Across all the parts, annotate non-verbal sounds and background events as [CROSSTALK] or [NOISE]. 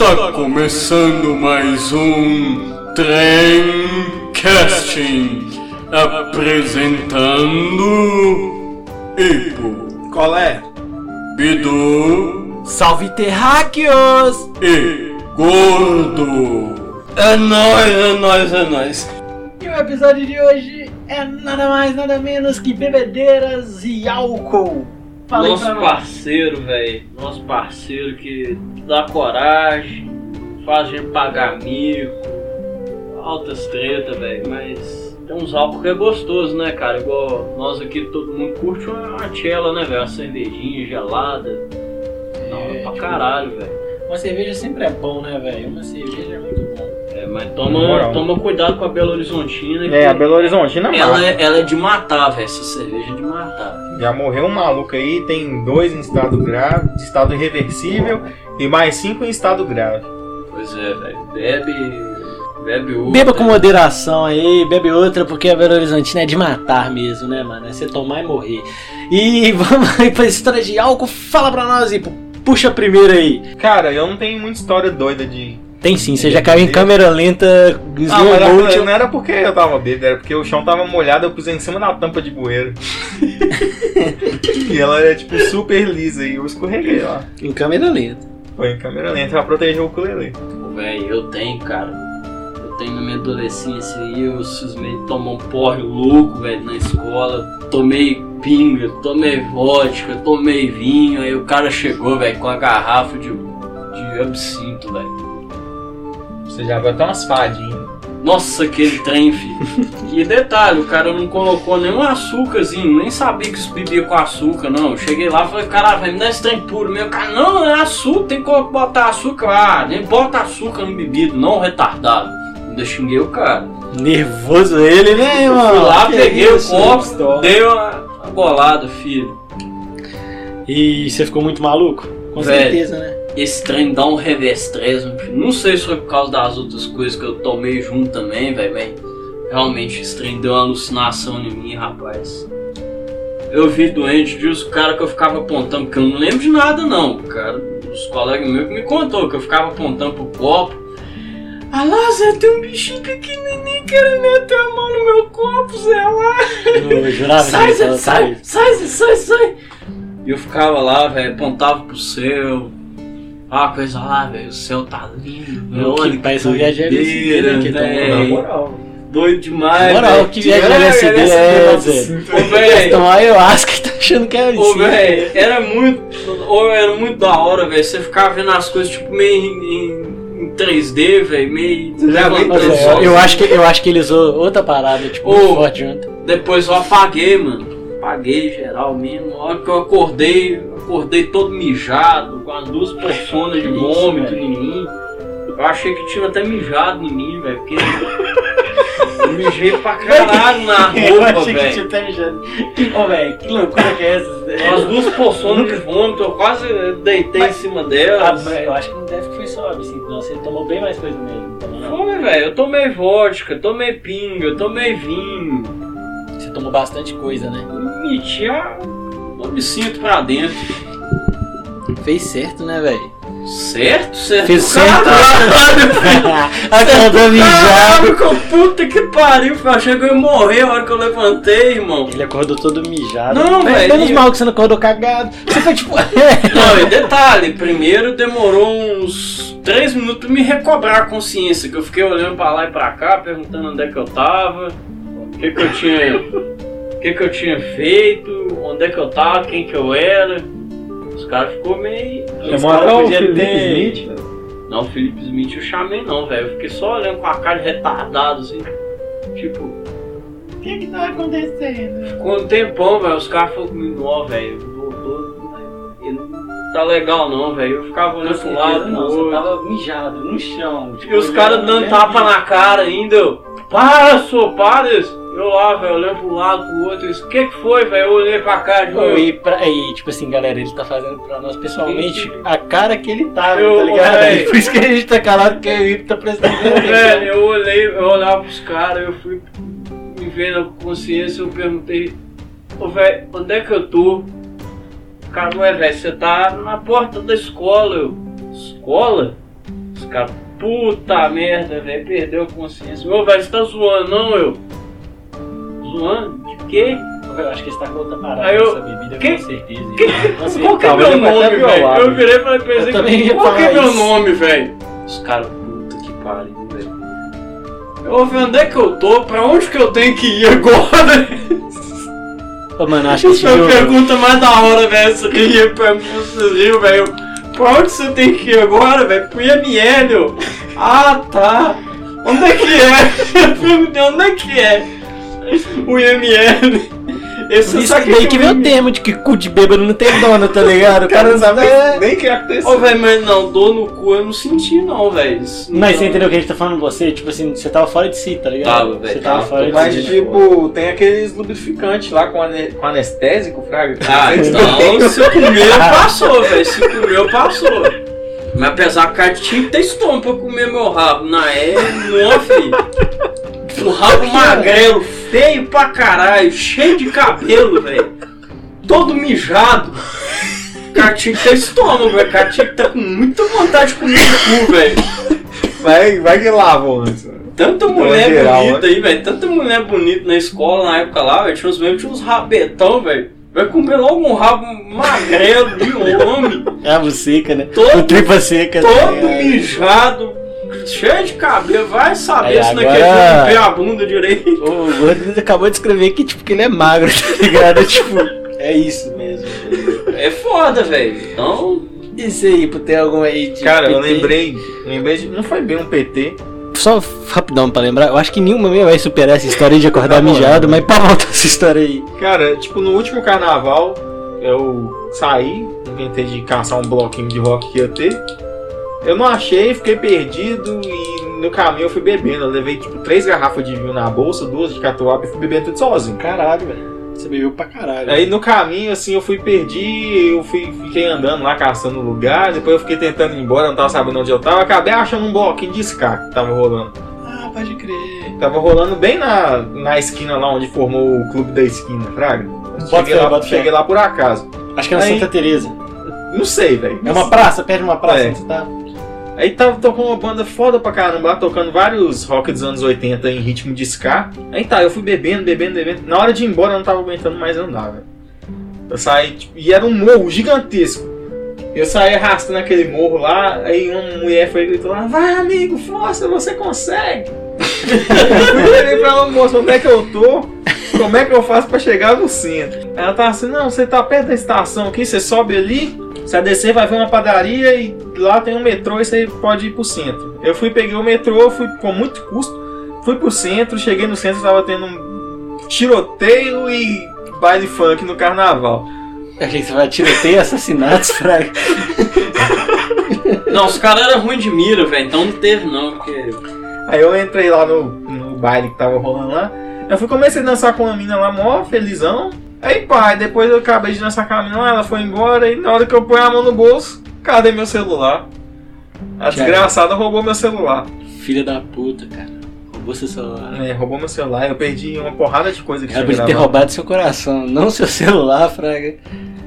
Está começando mais um Trem Casting apresentando Ipo, Colé, Bidu Salve terráqueos! e Gordo. É nóis, é nóis, é nóis. E o episódio de hoje é nada mais, nada menos que bebedeiras e álcool. Fala Nosso parceiro, velho. Nosso parceiro que dá coragem, faz a gente pagar mico, altas treta, velho. Mas tem uns álcool que é gostoso, né, cara? Igual nós aqui, todo mundo curte uma, uma chela, né, velho? Uma cervejinha gelada. Da hora É, pra tipo, caralho, velho. Uma cerveja sempre é bom, né, velho? Uma cerveja é muito bom. É, mas toma, moral. toma cuidado com a Belo Horizontina. É, a Belo Horizontina ela, mata. é, ela é de matar, velho. Essa cerveja é de matar. Já morreu um maluco aí, tem dois em estado grave, de estado irreversível e mais cinco em estado grave. Pois é, velho. Bebe. Bebe outra. Beba com moderação aí, bebe outra, porque a Belo Horizontina é de matar mesmo, né, mano? É você tomar e morrer. E [LAUGHS] vamos aí pra história de álcool. Fala pra nós e puxa a primeira aí. Cara, eu não tenho muita história doida de. Tem sim, você já caiu em câmera lenta, Ah, slow mas era- motion. não era porque eu tava bêbado, era porque o chão tava molhado, eu pus em cima da tampa de bueiro. [LAUGHS] e ela é tipo super lisa e eu escorreguei lá. Em câmera lenta. Foi em câmera lenta pra proteger o ukulele. Véi, eu tenho, cara. Eu tenho na minha adolescência aí, eu cismei de tomar um porre louco, velho, na escola. Tomei pinga, tomei vodka, tomei vinho. Aí o cara chegou, velho, com a garrafa de, de absinto, velho. Você já até umas fadinhas. Nossa, aquele trem, filho. [LAUGHS] E detalhe, o cara não colocou nenhum açúcarzinho, nem sabia que isso bebia com açúcar, não. Eu cheguei lá e falei, cara, me dá esse trem puro. Meu cara, não, é açúcar, tem que botar açúcar lá. Nem bota açúcar no bebido, não, retardado. Ainda xinguei o cara. Nervoso ele, né, irmão? Fui lá, Que peguei isso, o copo, história. dei uma, uma bolada, filho. E você ficou muito maluco? Com Velho. certeza, né? Esse trem dá um revestrez. Não sei se foi por causa das outras coisas que eu tomei junto também, velho, mas realmente esse trem deu uma alucinação em mim, rapaz. Eu vi doente, diz o cara que eu ficava apontando, porque eu não lembro de nada não, cara, os colegas meus que me contou que eu ficava apontando pro copo. Ah lá, Zé, tem um bichinho pequenininho querendo meter a mão no meu copo, Zé, lá. Eu jurava Sai, Zé, sai, sai, Zé, sai, sai. E eu ficava lá, velho, apontava pro céu. Ah, coisa lá, velho, o céu tá lindo, velho. Que Olha que país viajar doideira, LSD, né, que velho. tomou, na moral. Doido demais, Moral, velho. que viagem LSD é, Zé? Ô, velho, Então aí eu acho que tá achando que é ô, isso. velho, era muito, ô, era muito da hora, velho. Você ficava vendo as coisas, tipo, meio em, em- em 3D, velho, meio... já viu levantando Mas, é, sozinho. eu, acho que, eu acho que ele usou outra parada, tipo, Ô. muito forte junto. Depois eu apaguei, mano. Apaguei geral mesmo. Na hora que eu acordei, eu acordei todo mijado, com as duas porções de Que vômito velho? em mim. Eu achei que tinha até mijado em mim, velho. Porque eu mijei pra [LAUGHS] caralho na [LAUGHS] eu roupa, achei que velho. tinha até mijado. Ô, velho, que loucura que é essa? As duas porções de vômito, eu quase deitei em cima Ah, delas. mas eu acho que não deve que foi só absinto, não. Você tomou bem mais coisa mesmo. Foi, velho. Eu tomei vodka, tomei pinga, eu tomei vinho. Tomou bastante coisa, né? Meti a- o absinto pra dentro. Fez certo, né, velho? Certo? Certo? Fez certo. [LAUGHS] Acordou mijado. Que puta que pariu, filho. Achei que eu ia morrer a hora que eu levantei, irmão. Ele acordou todo mijado. Não, velho, Menos mal que você não acordou cagado. Você foi tipo. [LAUGHS] Não, e detalhe, primeiro demorou uns 3 minutos pra me recobrar a consciência, que eu fiquei olhando pra lá e pra cá, perguntando onde é que eu tava, o que que eu tinha. O que que eu tinha feito, onde é que eu tava, quem que eu era. Os caras ficou meio. Os Chamou caras até o podiam Felipe ter- Smith. Não, o Felipe Smith eu chamei não, velho. Eu fiquei só olhando com a cara de retardado, assim. Tipo, O que que tá acontecendo? ficou um tempão, velho. Os caras falaram comigo, ó, velho, tá legal não, velho. Eu ficava olhando pro lado, não, você tava mijado no chão. tipo, E os caras dando tapa na cara ainda. Para, sou, para! Eu lá, velho, olhando pro lado, pro outro. O que que foi, velho? Eu olhei pra cara de Pô, E, pra- e, tipo assim, galera, ele tá fazendo pra nós pessoalmente a cara que ele tava, Eu- tá ligado? véi. Por isso que a gente tá calado, porque o Ipo tá prestando [LAUGHS] atenção. Velho, eu olhei, eu olhava pros caras, eu fui me vendo a consciência, eu perguntei, ô velho, onde é que eu tô? O cara, ué, velho, você tá na porta da escola. Eu, escola? caras, puta merda, velho, perdeu a consciência. Ô, velho, você tá zoando, não, eu? Zoando? De quê? Eu acho que ele tá com outra parada Aí eu- nessa bebida, que- com certeza. que- Nossa, Qual que é meu nome, velho? Eu virei e falei pra também ia qual que é meu nome, velho? Os caras, puta que pariu, velho. Ô, velho, onde é que eu tô? Pra onde que eu tenho que ir agora? Ô, mano, acho que esse Essa pergunta mais da hora, velho. Você ria pra mim, você riu, velho. Pra onde você tem que ir agora, velho? Pro IML. Ah, tá. Onde é que é? [LAUGHS] Eu perguntei, onde é que é? O IML. Esse Isso sabe daí é que o veio o termo de que cu de bêbado não tem dono, tá [LAUGHS] ligado? O cara não sabe É. nem, o que aconteceu. Ô, velho, mas não, dor no cu eu não senti, não, velho. Mas não- você entendeu o que a gente tá falando você? Tipo assim, você tava fora de si, tá ligado? Tava, velho, Você tava tava. fora de Mas, si. tipo, tem aqueles lubrificantes lá com, ane- com anestésico, Fraga. Ah, então se comeu, passou, velho. Se comeu, passou. Mas apesar que o cara tinha que estômago pra comer meu rabo. Na é, filho. O rabo magrelo, feio pra caralho, cheio de cabelo, velho. Todo mijado. O cara tinha que ter estômago, velho. O cara tinha que estar com muita vontade de comer o cu, velho. Vai, vai que lavam antes. Tanta Então, mulher geral, bonita aí, velho. Tanta mulher bonita na escola na época lá, velho. Tinha uns mesmo, tinha uns rabetão, velho. Vai comer logo um rabo magrelo de homem. Rabo seca, né? Todo- Com tripa seca. tá todo ligado? mijado, cheio de cabelo. Vai saber Aí, se agora- naquele limpei a bunda direito. O Gordo acabou de escrever que, tipo, que ele é magro, [LAUGHS] tá ligado? tipo, é isso mesmo. É foda, velho. Então, Isso aí, pô, tem algum aí de Cara, eu PT? lembrei. Lembrei de. Não foi bem um PT. Só rapidão pra lembrar, eu acho que nenhuma minha vai superar essa história de acordar Tá mijado, né? mas pra voltar essa história aí. Cara, tipo, no último carnaval, eu saí, inventei de caçar um bloquinho de rock que ia ter. Eu não achei, fiquei perdido e no caminho eu fui bebendo. Eu levei, tipo, três garrafas de vinho na bolsa, duas de catuaba e fui bebendo tudo sozinho. Caralho, velho. Você bebeu pra caralho. Aí no caminho, assim, eu fui perdi, eu fui, fiquei andando lá, caçando lugar, depois eu fiquei tentando ir embora, não tava sabendo onde eu tava, acabei achando um bloquinho de ska que tava rolando. Ah, pode crer. Tava rolando bem na, na esquina lá onde formou o clube da esquina, Fraga. Cheguei, fé, lá, cheguei lá por acaso. Acho que é na Aí- Santa Teresa. Não sei, velho. É uma praça, perto de uma praça É. onde você tá. Aí tava tocando uma banda foda pra caramba, tocando vários rock dos anos 80 em ritmo de ska. Aí tá, eu fui bebendo, bebendo, bebendo. Na hora de ir embora eu não tava aguentando mais andar, velho. Eu saí, tipo, e era um morro gigantesco. Eu saí arrastando aquele morro lá, aí uma mulher foi e gritou lá, vai amigo, força, você consegue. eu virei pra ela, moça, onde é que eu tô? Como é que eu faço pra chegar no centro? Ela tava assim, não, você tá perto da estação aqui, você sobe ali, você descer, vai ver uma padaria e lá tem um metrô e você pode ir pro centro. Eu fui, peguei o metrô, fui com muito custo, fui pro centro, cheguei no centro, tava tendo um tiroteio e baile funk no carnaval. Achei que você vai tiroteio, assassinatos, fraga. não, os caras eram ruins de mira, velho. Então não teve, não, porque. Aí eu entrei lá no, no baile que tava rolando lá. Eu fui comecei a dançar com uma mina lá, mó felizão. Aí pá, aí depois eu acabei de dançar com a mina lá, ela foi embora e na hora que eu ponho a mão no bolso, cadê meu celular? A desgraçada roubou meu celular. Filha da puta, cara. Roubou seu celular. É, roubou meu celular, eu perdi uma porrada de coisa que Ela podia ter roubado seu coração, não seu [LAUGHS] celular, fraga.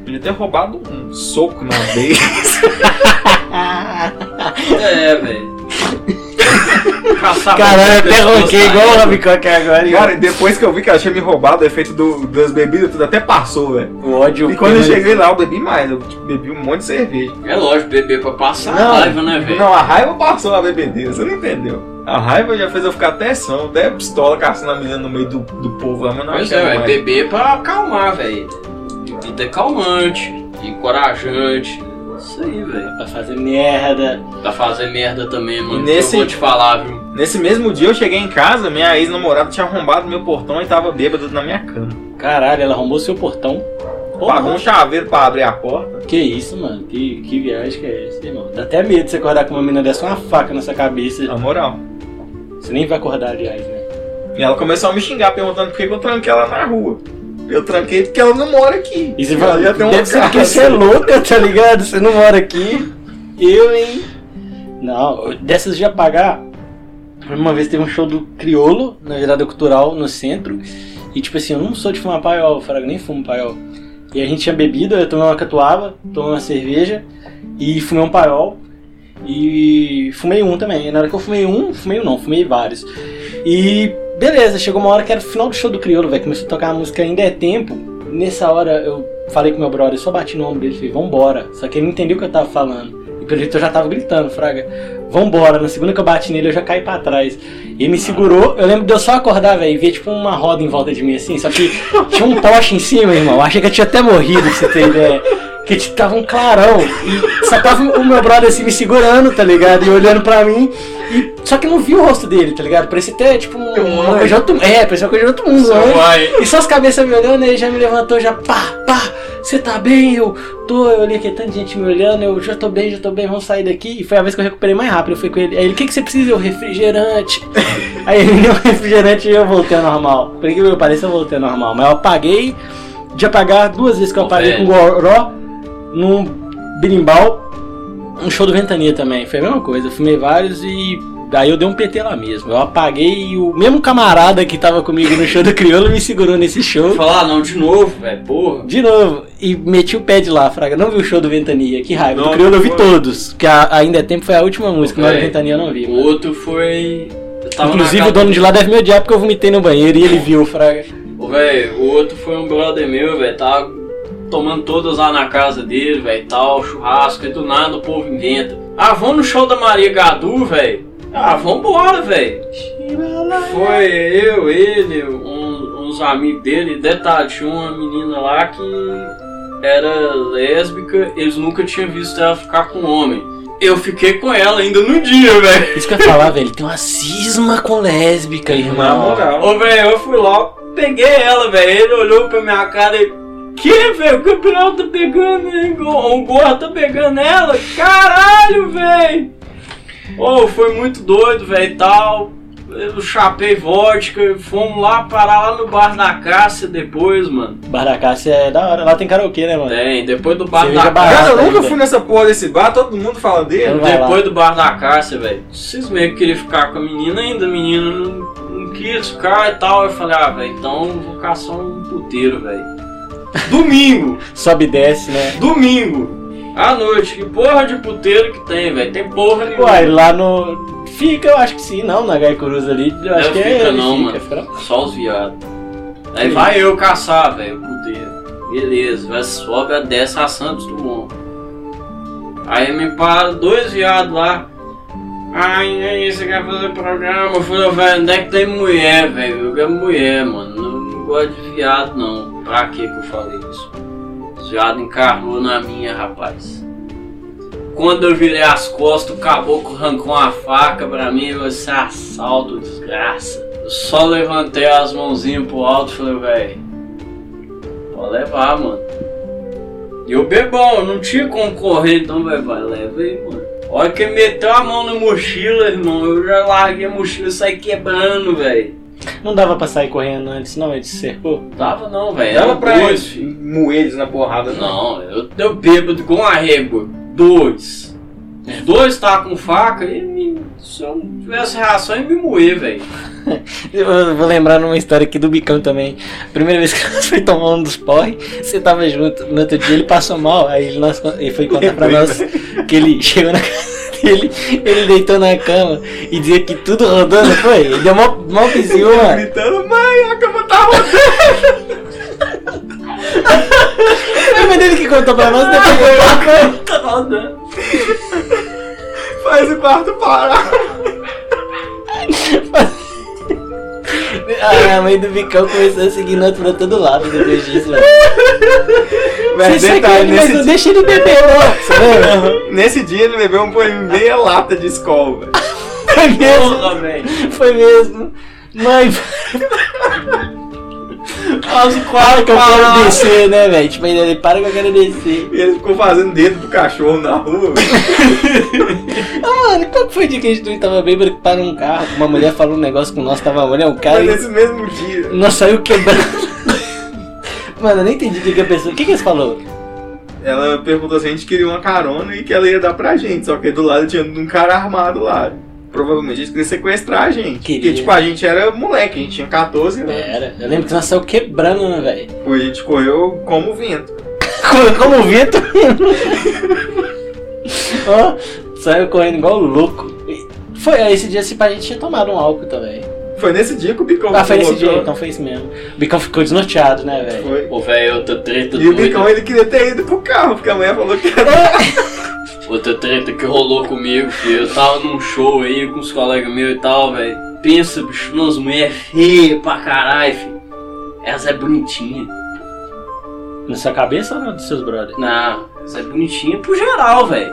Podia ter roubado um soco na veia. [LAUGHS] É, velho. Caçar Caralho, até ronquei igual o. Rabicoque agora. e Cara, depois que eu vi que ela tinha me roubado, o efeito do- das bebidas, tudo até passou, velho. O ódio. E quando eu cheguei lá, eu bebi mais, eu tipo, bebi um monte de cerveja. É lógico, beber pra passar Não, raiva, né, velho? Não, a raiva passou a bebedeira, você não entendeu. A raiva já fez eu ficar até som, até pistola caçando a menina no meio do, do povo lá, mas não Pois é, mais. Beber pra acalmar, velho. Bebida é calmante, encorajante. Isso aí, velho. Pra fazer merda. Pra fazer merda também, mano. Nesse- Eu vou te falar, viu? Nesse mesmo dia eu cheguei em casa, minha ex-namorada tinha arrombado meu portão e tava bêbado na minha cama. Caralho, ela arrombou seu portão. Pagou um chaveiro pra abrir a porta. Que isso, mano? Que, que viagem que é essa, irmão? Dá até medo de você acordar com uma menina dessa, uma faca na sua cabeça. Na moral. Você nem vai acordar, aliás, né? E ela começou a me xingar, perguntando por que que eu tranquei ela na rua. Eu tranquei porque ela não mora aqui. E você fala, já tem uma deve ser porque você é louca, tá ligado? Você não mora aqui. Eu, hein? Não, dessas de apagar. Uma vez teve um show do Criolo, na virada cultural, no centro. E tipo assim, eu não sou de fumar paiol, Fraga, nem fumo paiol. E a gente tinha bebido, eu tomei uma catuaba, tomei uma cerveja e fumei um paiol. E fumei um também. E na hora que eu fumei um, fumei um não, fumei vários. E beleza, chegou uma hora que era o final do show do Criolo, velho. Começou a tocar a música Ainda é Tempo. Nessa hora eu falei com meu brother, só bati no ombro dele e falei, vambora. Só que ele não entendeu o que eu tava falando. E pelo jeito eu já tava gritando, Fraga, vambora. Na segunda que eu bati nele, eu já caí pra trás. Ele me segurou, eu lembro de eu só acordar, velho, e ver tipo uma roda em volta de mim assim, só que tinha um poste em cima, irmão. Achei que eu tinha até morrido, pra você ter ideia. Tipo, tava um clarão. E só tava o meu brother assim me segurando, tá ligado? E olhando pra mim. E, só que eu não vi o rosto dele, tá ligado? Parecia até tipo um, uma coisa de outro É, parecia uma coisa de outro mundo, né? E só as cabeças me olhando, ele já me levantou, já pá, pá, você tá bem? Eu tô, eu olhei aqui, tanta gente me olhando, eu já tô bem, já tô bem, vamos sair daqui. E foi a vez que eu recuperei mais rápido, eu fui com ele. Aí ele, o que, que você precisa? Eu, refrigerante. [LAUGHS] Aí ele me deu um refrigerante e eu voltei ao normal. Por que eu pareça, eu voltei ao normal. Mas eu apaguei, de apagar duas vezes que eu apaguei com goró, num birimbau, um show do Ventania também. Foi a mesma coisa, eu fumei vários e Daí eu dei um PT lá mesmo. Eu apaguei e o mesmo camarada que tava comigo no show do Criolo me segurou nesse show. Falar não de novo, velho, porra. De novo, e meti o pé de lá, Fraga. Não vi o show do Ventania, que raiva. Não, do Criolo eu vi todos, porque a- ainda é tempo foi a última música, mas o Ventania eu não vi. O mano. outro foi. Inclusive o dono de lá deve me odiar porque eu vomitei no banheiro e ele viu, Fraga. Ô, velho, o outro foi um brother meu, velho, tava tomando todas lá na casa dele, velho, tal, churrasco, e do nada o povo inventa. Ah, vamos no show da Maria Gadu, velho. Ah, vambora, velho. Foi eu, ele, um- uns amigos dele, detalhe, tinha uma menina lá que era lésbica, eles nunca tinham visto ela ficar com homem. Eu fiquei com ela ainda no dia, velho. Isso que eu ia falar, velho. Tem uma cisma com lésbica, irmão. moral. Ô, velho, eu fui lá, peguei ela, velho. Ele olhou pra minha cara e. Que, velho? O Gabriel tá pegando, hein? O Gorra tá pegando ela? Caralho, velho! Ô, foi muito doido, velho, e tal. Eu chapei vodka, fomos lá parar lá no bar da Cássia depois, mano. Bar da Cássia é da hora. Lá tem karaokê, né, mano? Tem, depois do bar Cerveja da. Cássia. Cara, eu nunca ainda. fui nessa porra desse bar, todo mundo fala dele. Depois do bar da Cássia, velho, vocês meio que queriam ficar com a menina ainda, a menina não, não quis ficar e tal. Eu falei, ah, velho, então vou caçar um puteiro, velho. Domingo, Sobe e desce, né? domingo, à noite, que porra de puteiro que tem, velho? Tem porra nenhuma. Uai, lá no. Fica, eu acho que sim, não, na Gai Cruz ali. Eu acho Não que é. fica ele não, fica, mano. fica não. Só os viados. Aí Que vai eu caçar, velho, o puteiro. Beleza, vai sobe a desce a Santos Dumont. Aí me para dois viados lá. Ai, aí, você quer fazer programa? Eu falei, velho, onde é que tem mulher, velho? Eu quero mulher, mano. Não, não gosto de viado, não. Pra que eu falei isso? Viados encarnou na minha, rapaz. Quando eu virei as costas, o caboclo arrancou uma faca pra mim, você assalto, desgraça. Eu só levantei as mãozinhas pro alto e falei, velho, pode levar, mano. E eu bebão, não tinha como correr, então, velho, vai, leva aí, mano. Olha que meteu a mão na mochila, irmão, eu já larguei a mochila e saí quebrando, velho. Não dava pra sair correndo antes, não, ele se cercou. Dava não, velho. Dava pra dois, moer eles na porrada, não. Não, eu, eu bêbado com a régua. Dois. Os dois estavam com faca e me- se eu não tivesse reação ia me moer, velho. [LAUGHS] Eu vou lembrar numa história aqui do Bicão também. Primeira vez que [LAUGHS] nós foi tomar um dos porre, você tava junto. No outro dia ele passou mal, aí ele, nós, ele foi contar pra nós que ele [LAUGHS] chegou na casa [LAUGHS] dele, ele deitou na cama e dizia que tudo rodando, foi? Ele deu mó, mó vizinho, mano. Gritando, mãe, a cama tá rodando. Foi dele que contou pra nós, depois eu Tá rodando. Faz o quarto parar. Ah, a mãe do Bicão começou a seguir nós pra todo lado depois disso, velho. [LAUGHS] Mas Você detalhe, ele, mas nesse, não deixa ele beber, não. [LAUGHS] Nesse dia ele bebeu um meia lata de escola, velho. Foi mesmo. Porra. Foi mesmo. Mãe, Faz o para que eu quero descer, né, velho? Tipo, ele para que eu quero descer. E ele ficou fazendo dedo pro cachorro na rua, velho. [LAUGHS] Ah, mano, qual que foi o dia que a gente não tava bêbado que parou um carro? Uma mulher falou um negócio com nós, tava olhando o cara Mas e nesse mesmo dia. nós saiu quebrando. [LAUGHS] Mano, eu nem entendi o que, que a pessoa. O que, que eles falou? Ela perguntou se a gente queria uma carona e que ela ia dar pra gente. Só que do lado tinha um cara armado lá. Provavelmente eles queriam sequestrar a gente. Queria. Porque, tipo, a gente era moleque, a gente tinha 14 anos. Era. Eu lembro que nós saiu quebrando, né, velho? Pô, a gente correu como o vento. [LAUGHS] Como, como o vento. Ó, Saiu correndo igual louco. Foi, esse dia se pá, a gente tinha tomado um álcool também. Foi nesse dia que o Bicão Ah, foi nesse dia, então foi isso mesmo. O Bicão ficou desnorteado, né, velho? Foi. Ô, velho, outra treta E o doida. Bicão ele queria ter ido pro carro, porque a mulher falou que era. [LAUGHS] [LAUGHS] Outra treta que rolou comigo, filho. Eu tava num show aí com os colegas meus e tal, velho. Pensa, bicho, umas mulheres feias pra caralho, filho. Elas é bonitinha. Na sua cabeça ou na dos seus brothers? Não, elas é bonitinha pro geral, velho.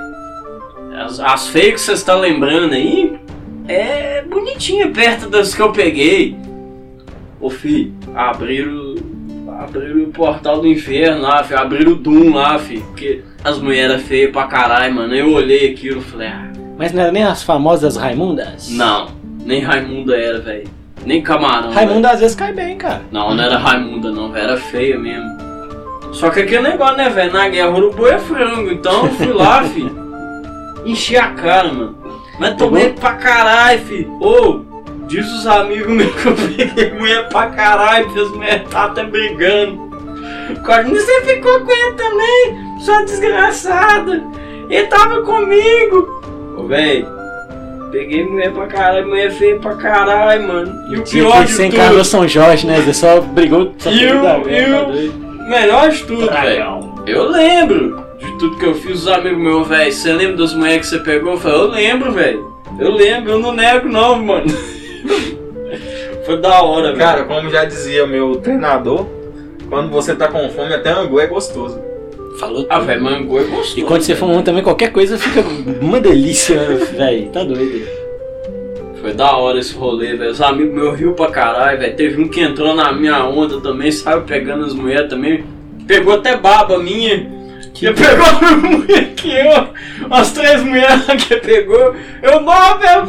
As, as feias que vocês estão lembrando aí é bonitinha perto das que eu peguei. Ô, fi, abriram. Abriram o portal do inferno lá, fi. Abriram o Doom lá, fi. Porque as mulheres feias pra caralho, mano. Eu olhei aquilo e falei, ah. Mas não era nem as famosas Raimundas? Não, nem Raimunda era, velho. Nem camarão. Raimunda às vezes cai bem, cara. Não, não era Raimunda, não, velho. Era feia mesmo. Só que aquele negócio, né, velho? Na guerra urubu é frango. Então eu fui lá, [LAUGHS] fi. Enchi a cara, mano. Mas tomei pra caralho, fi. Ô, diz os amigos meus que eu peguei [LAUGHS] mulher pra caralho, porque as mulheres tá até brigando. Quase você ficou com ele também, sua desgraçada. Ele tava comigo. Ô, velho. Peguei mulher pra caralho, mulher feia pra caralho, mano. E o Tinha pior que de você tudo, encarnou São Jorge, né? Você só brigou. Só E brigou o- da e o- tá melhor de tudo, velho. Eu lembro de tudo que eu fiz, os amigos meus, velho. Você lembra das mulheres que você pegou? Eu falei, eu lembro, velho. Eu lembro, eu não nego não, mano. [LAUGHS] Foi da hora, velho. Cara, como já dizia o meu treinador, quando você tá com fome, até angu é gostoso. Falou Ah, tudo. velho, mango é gostoso. E quando você for um também, qualquer coisa fica uma delícia, [LAUGHS] velho. Tá doido. Foi da hora esse rolê, velho. Os amigos meus riu pra caralho, velho. Teve um que entrou na minha onda também, saiu pegando as mulheres também. Pegou até baba minha. Que pegou a mesma mulher que eu. As três mulheres que pegou. Eu não, velho.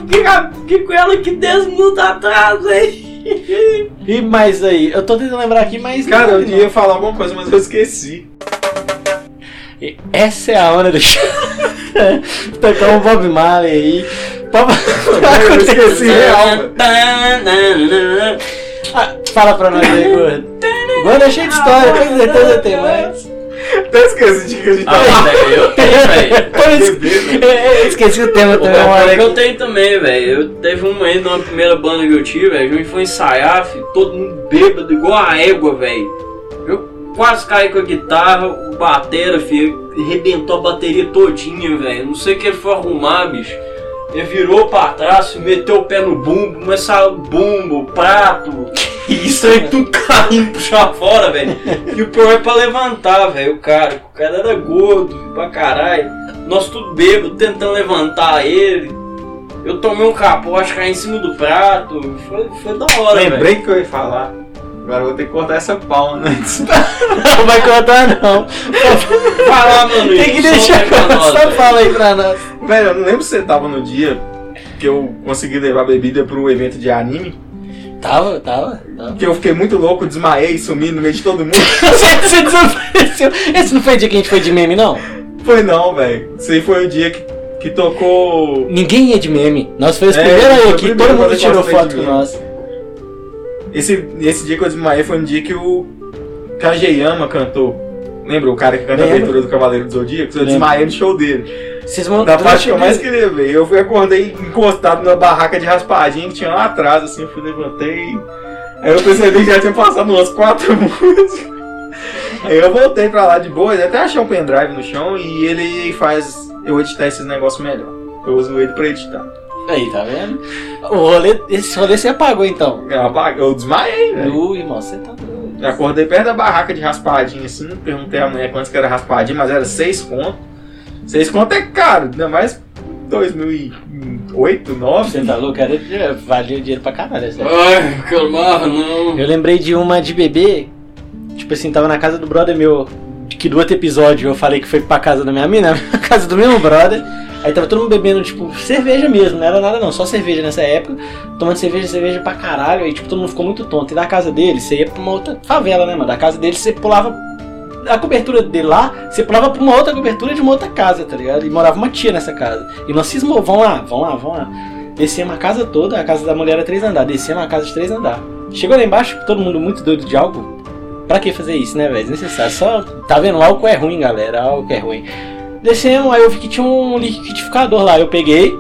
Fiquei, com ela aqui 10 minutos atrás, velho. E mais aí? Eu tô tentando lembrar aqui, mas. Cara, não, eu ia falar alguma coisa, mas eu esqueci. E Essa é a hora do. [LAUGHS] Tocar um Bob Marley aí. Bob... [LAUGHS] Eu esqueci real. Ah, Fala pra nós aí, gordo. Gordo é cheio de história, com certeza tem mais. Até esqueci de que a gente Ah, eu tenho, velho. Eu esque- [LAUGHS] eu Esqueci o tema O também, hora que eu tenho também, velho. Eu teve uma aí numa primeira banda que eu tive, velho. A gente foi ensaiar, filho, todo mundo bêbado, igual a égua, velho. Eu quase caí com a guitarra, o batera, filho, arrebentou a bateria todinha, velho. Não sei o que ele foi arrumar, bicho. Ele virou pra trás, meteu o pé no bumbo, mas saiu bumbo, prato. Isso aí tudo caindo puxar fora, velho. E o pior é pra levantar, velho, o cara. O cara era gordo pra caralho. Nós tudo bêbado, tentando levantar ele. Eu tomei um capote, caí em cima do prato. Foi, foi da hora, velho. Lembrei que eu ia falar. Agora eu vou ter que cortar essa palma antes. [LAUGHS] Não vai contar, não. Vai lá, mano. Tem que deixar velho. fala aí pra nós. Velho, eu não lembro se você tava no dia que eu consegui levar bebida pro evento de anime. Tava, tava, tava. Que eu fiquei muito louco, desmaiei, sumi no meio de todo mundo. [LAUGHS] Você, desapareceu. Esse não foi o dia que a gente foi de meme, não? Foi não, velho. Aí foi o dia que, que tocou. Ninguém ia de meme. Nós foi os É, primeiros aí primeiro todo mundo tirou foto de com nós. Esse, esse dia que eu desmaiei foi um dia que o Kageyama cantou. Lembra o cara que canta a abertura do Cavaleiro do Zodíaco? Eu desmaiei no show dele. Vocês vão Da parte que eu mais queria ver. Eu fui acordei encostado na barraca de raspadinha que tinha lá atrás, assim, eu fui levantei. Aí eu percebi que já tinha passado umas quatro [LAUGHS] músicas. Aí eu voltei pra lá de boa, até achei um pendrive no chão e ele faz eu editar esses negócios melhor. Eu uso ele pra editar. Aí, tá vendo? O rolê, esse rolê você apagou então. Eu, apaguei- eu desmaiei, velho. Nu, irmão, você tá doido. Eu acordei perto da barraca de raspadinha, assim, perguntei a mulher quantos que era raspadinha, mas era seis conto. Seis conto é caro, ainda mais 2008, 2009. Você tá louco? Era, é, valia dinheiro pra caralho. essa. Ai, calmar, não. Eu lembrei de uma de bebê, tipo assim, tava na casa do brother meu, que do outro episódio eu falei que foi pra casa da minha mina, [LAUGHS] na casa do mesmo brother. Aí tava todo mundo bebendo, tipo, cerveja mesmo, não era nada não, só cerveja nessa época, tomando cerveja, cerveja pra caralho, aí tipo, todo mundo ficou muito tonto. E da casa dele, você ia pra uma outra favela, né, mano? Da casa dele você pulava a cobertura dele lá, você pulava pra uma outra cobertura de uma outra casa, tá ligado? E morava uma tia nessa casa. E nós cismou, vão lá, vão lá, vão lá. Descemos a casa toda, a casa da mulher era três andares, descemos a casa de três andares. Chegou lá embaixo, todo mundo muito doido de álcool. Pra que fazer isso, né, velho? Desnecessário. Só, tá vendo? Álcool é ruim, galera. Álcool é ruim. descemos, aí eu vi que tinha um liquidificador lá. Eu peguei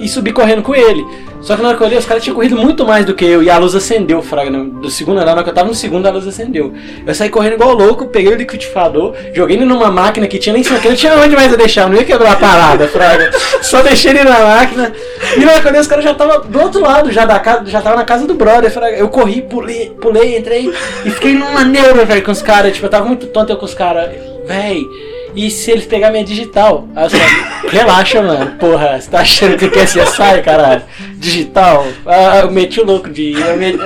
e subi correndo com ele. Só que na hora que eu olhei, os caras tinham corrido muito mais do que eu. E a luz acendeu, fraga. Do segundo andar, na hora que eu tava no segundo, a luz acendeu. Eu saí correndo igual louco, peguei o liquidificador, joguei ele numa máquina que tinha nem sei que, não tinha onde mais eu deixar, não ia quebrar a parada, fraga. Só deixei ele na máquina. E na hora que eu olhei, os caras já estavam do outro lado, já da casa, já tava na casa do brother, fraga. Eu corri, pulei, pulei, entrei e fiquei numa neura, velho, com os caras. Tipo, eu tava muito tonto eu com os caras. Véi. E se eles pegar minha digital? Aí eu falei, relaxa, mano. Porra, você tá achando que quer ser sai, caralho? Digital? Ah, eu meti o louco de. eu meti-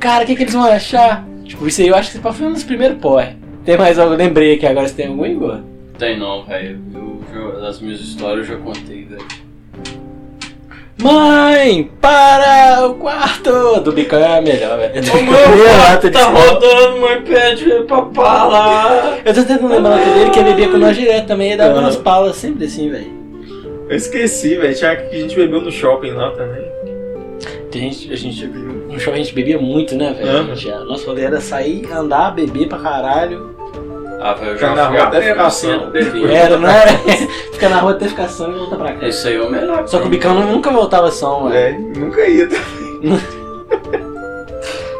Cara, o que, que eles vão achar? Tipo, isso aí eu acho que foi um dos primeiros porra. Tem mais algo? Lembrei aqui agora se tem algum, Igor? Tem não, velho. Eu já- As minhas histórias eu já contei, velho. Mãe, para o quarto! Do bicão é a melhor, velho. Lata meu, de tá escola. rodando, mãe, pede pra parar. Eu tô tentando lembrar o dele, que ele bebia com nós direto também, e dava umas palas sempre assim, velho. Eu esqueci, velho. Tinha que a gente bebeu no shopping lá também. Tem gente, a gente, no show a gente bebia muito, né, velho? A a Nossa rolê era sair, andar, beber pra caralho. Ah, velho, eu já fui a até ficar beber. Era, não era? [LAUGHS] Fica na rua até ficar sã e volta pra cá. Esse aí é o melhor. Só que o bicão nunca voltava são, velho. É, nunca ia.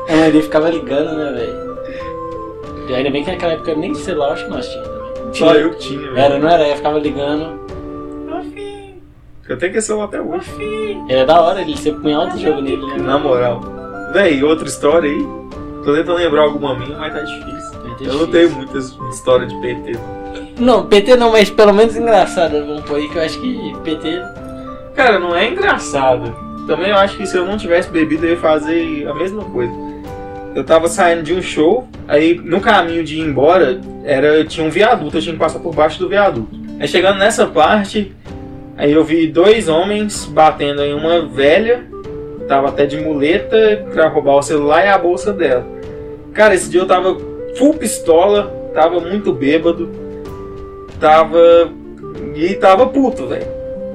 A mãe dele ficava ligando, né, velho? E ainda bem que naquela época nem celular acho que nós tínhamos. também. Só eu que tinha, velho. Era, não era? Aí ficava ligando. Eu tenho que celular até hoje. Ele é da hora, ele sempre punha alto jogo nele, né? Na moral. Véi, outra história aí. Tô tentando lembrar alguma minha, mas tá difícil. Eu não tenho muitas histórias de PT. Não, PT não, mas pelo menos engraçado. Vamos pôr aí que eu acho que PT. Cara, não é engraçado. Também eu acho que se eu não tivesse bebido, eu ia fazer a mesma coisa. Eu tava saindo de um show, aí no caminho de ir embora, era, tinha um viaduto, eu tinha que passar por baixo do viaduto. Aí chegando nessa parte, aí eu vi dois homens batendo em uma velha, tava até de muleta, pra roubar o celular e a bolsa dela. Cara, esse dia eu tava full pistola, tava muito bêbado, tava. e tava puto, velho.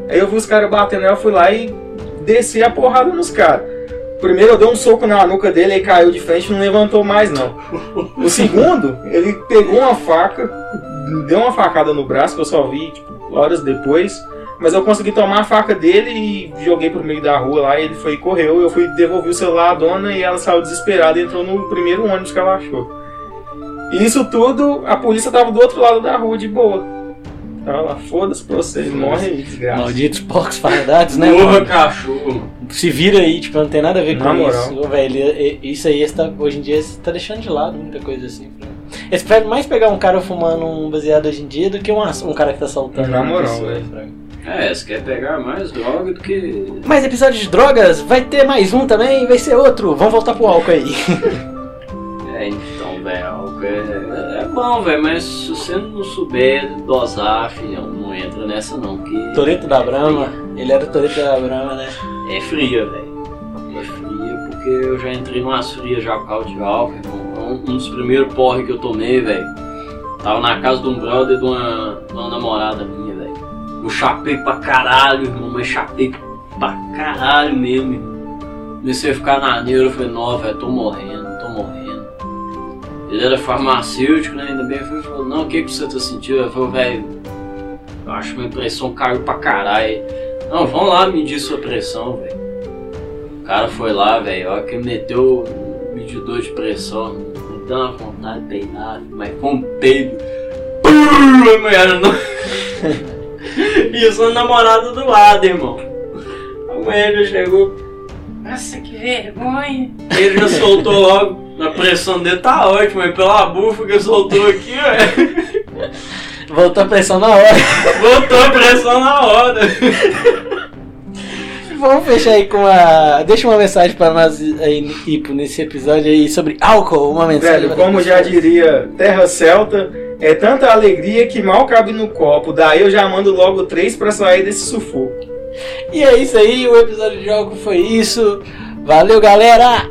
Aí eu vi os caras batendo, eu fui lá e desci a porrada nos caras. Primeiro eu dei um soco na nuca dele, ele caiu de frente e não levantou mais não. O segundo, ele pegou uma faca, deu uma facada no braço, que eu só vi tipo, horas depois. Mas eu consegui tomar a faca dele e joguei pro meio da rua lá, ele foi e correu. Eu fui devolver o celular à dona e ela saiu desesperada e entrou no primeiro ônibus que ela achou. E isso tudo, a polícia tava do outro lado da rua, de boa. Tava lá, foda-se pra vocês, morre aí, desgraça. Malditos porcos fardados, né? Porra, cachorro. Se vira aí, tipo, não tem nada a ver com Na moral. isso. Ô, velho, isso aí está, hoje em dia você tá deixando de lado muita coisa assim. Eles preferem mais pegar um cara fumando um baseado hoje em dia do que um, um cara que tá soltando. Na moral, velho. É, você quer pegar mais droga do que. Mais episódio de drogas, vai ter mais um também, vai ser outro. Vamos voltar pro álcool aí. [LAUGHS] É, então, velho, álcool é, é bom, velho, mas se você não souber dosar, filhão, não entra nessa não, que. Toreto da Brahma, ele era Toreto da Brahma, né? É fria, velho. É fria porque eu já entrei numas frias já por causa de álcool. irmão. Um, um dos primeiros porre que eu tomei, velho. Tava na casa de um brother de uma, de uma namorada minha, velho. Eu chapei pra caralho, irmão, mas chapei pra caralho mesmo, irmão. Comecei a ficar na neura, eu falei, não, velho, tô morrendo, tô morrendo. Ele era farmacêutico, né? Ainda bem, ele falou, não, o que, que você tá sentindo? Eu falei, velho, eu acho que minha pressão caiu pra caralho. Não, vamos lá medir sua pressão, velho. O cara foi lá, velho, ó, que meteu o medidor de pressão. Me deu uma vontade de peidar, mas foi um peido. Mulher não... [LAUGHS] Isso a namorada do lado, irmão. A mulher já chegou. Nossa, que vergonha. Ele já soltou logo. A pressão dele tá ótima, mas pela bufa que soltou aqui, velho. [LAUGHS] Voltou a pressão na hora. Voltou a pressão na hora. Vamos fechar aí com a. Deixa uma mensagem pra nós aí, Ipo, nesse episódio aí sobre álcool. Uma mensagem. Velho, como já diria Terra Celta, é tanta alegria que mal cabe no copo. Daí eu já mando logo três pra sair desse sufoco. E é isso aí, o episódio de álcool foi isso. Valeu, galera!